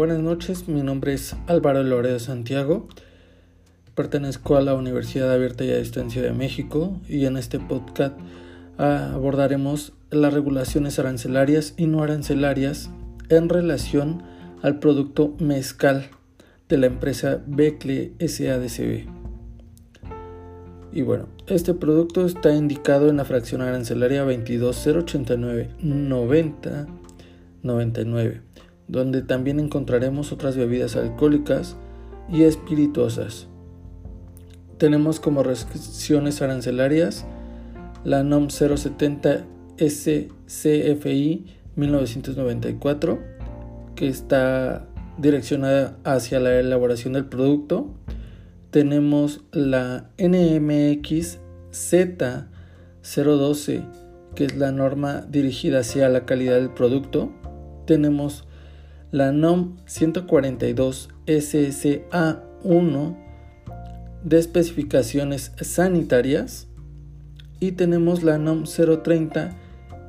buenas noches, mi nombre es Álvaro Loredo Santiago, pertenezco a la Universidad Abierta y a Distancia de México y en este podcast abordaremos las regulaciones arancelarias y no arancelarias en relación al producto mezcal de la empresa Becle SADCB. Y bueno, este producto está indicado en la fracción arancelaria 22089 90 99 donde también encontraremos otras bebidas alcohólicas y espirituosas. Tenemos como restricciones arancelarias la NOM 070 SCFI 1994, que está direccionada hacia la elaboración del producto. Tenemos la NMX Z012, que es la norma dirigida hacia la calidad del producto. Tenemos la NOM 142 SSA1 de especificaciones sanitarias y tenemos la NOM 030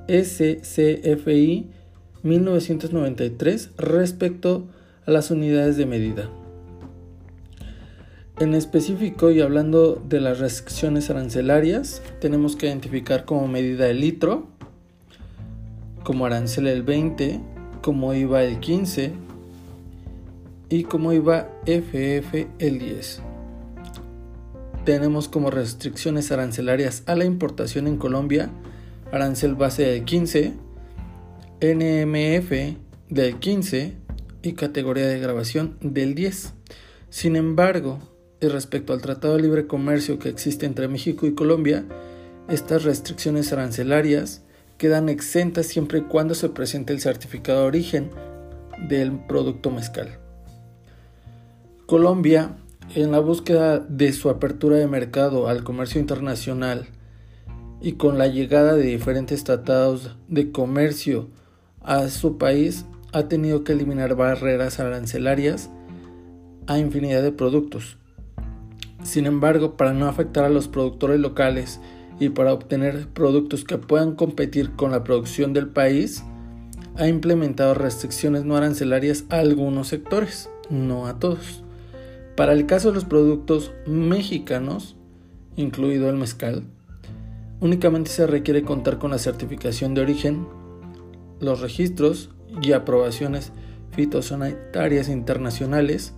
SCFI 1993 respecto a las unidades de medida. En específico y hablando de las restricciones arancelarias, tenemos que identificar como medida el litro, como arancel el 20, como iba el 15 y como iba FF el 10. Tenemos como restricciones arancelarias a la importación en Colombia arancel base del 15, NMF del 15 y categoría de grabación del 10. Sin embargo, y respecto al Tratado de Libre Comercio que existe entre México y Colombia, estas restricciones arancelarias quedan exentas siempre y cuando se presente el certificado de origen del producto mezcal. Colombia, en la búsqueda de su apertura de mercado al comercio internacional y con la llegada de diferentes tratados de comercio a su país, ha tenido que eliminar barreras arancelarias a infinidad de productos. Sin embargo, para no afectar a los productores locales y para obtener productos que puedan competir con la producción del país, ha implementado restricciones no arancelarias a algunos sectores, no a todos. Para el caso de los productos mexicanos, incluido el mezcal, únicamente se requiere contar con la certificación de origen, los registros y aprobaciones fitosanitarias internacionales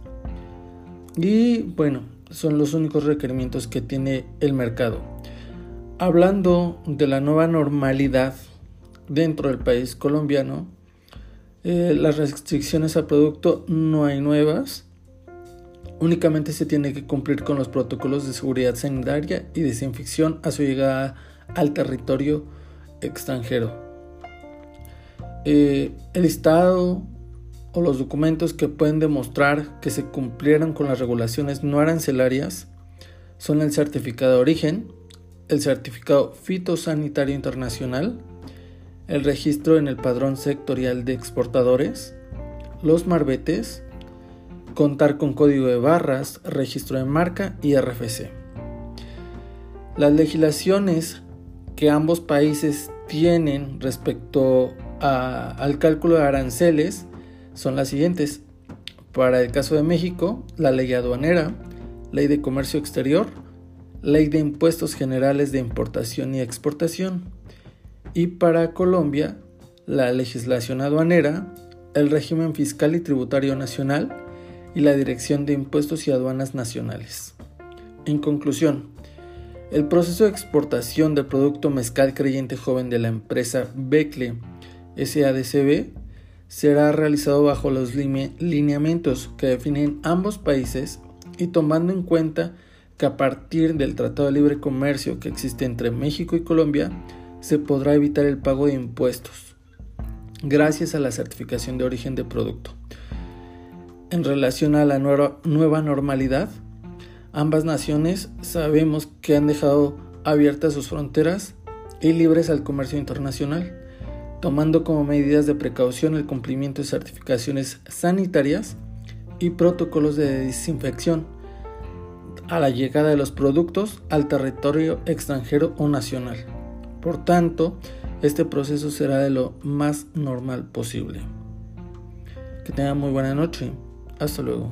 y bueno, son los únicos requerimientos que tiene el mercado. Hablando de la nueva normalidad dentro del país colombiano, eh, las restricciones al producto no hay nuevas. Únicamente se tiene que cumplir con los protocolos de seguridad sanitaria y desinfección a su llegada al territorio extranjero. Eh, el Estado o los documentos que pueden demostrar que se cumplieron con las regulaciones no arancelarias son el certificado de origen, el certificado fitosanitario internacional, el registro en el padrón sectorial de exportadores, los marbetes, contar con código de barras, registro de marca y RFC. Las legislaciones que ambos países tienen respecto al cálculo de aranceles son las siguientes. Para el caso de México, la ley aduanera, ley de comercio exterior, Ley de Impuestos Generales de Importación y Exportación. Y para Colombia, la legislación aduanera, el régimen fiscal y tributario nacional y la Dirección de Impuestos y Aduanas Nacionales. En conclusión, el proceso de exportación del producto mezcal creyente joven de la empresa Becle SADCB será realizado bajo los lineamientos que definen ambos países y tomando en cuenta que a partir del Tratado de Libre Comercio que existe entre México y Colombia se podrá evitar el pago de impuestos gracias a la certificación de origen de producto. En relación a la nueva normalidad, ambas naciones sabemos que han dejado abiertas sus fronteras y libres al comercio internacional, tomando como medidas de precaución el cumplimiento de certificaciones sanitarias y protocolos de desinfección a la llegada de los productos al territorio extranjero o nacional. Por tanto, este proceso será de lo más normal posible. Que tengan muy buena noche. Hasta luego.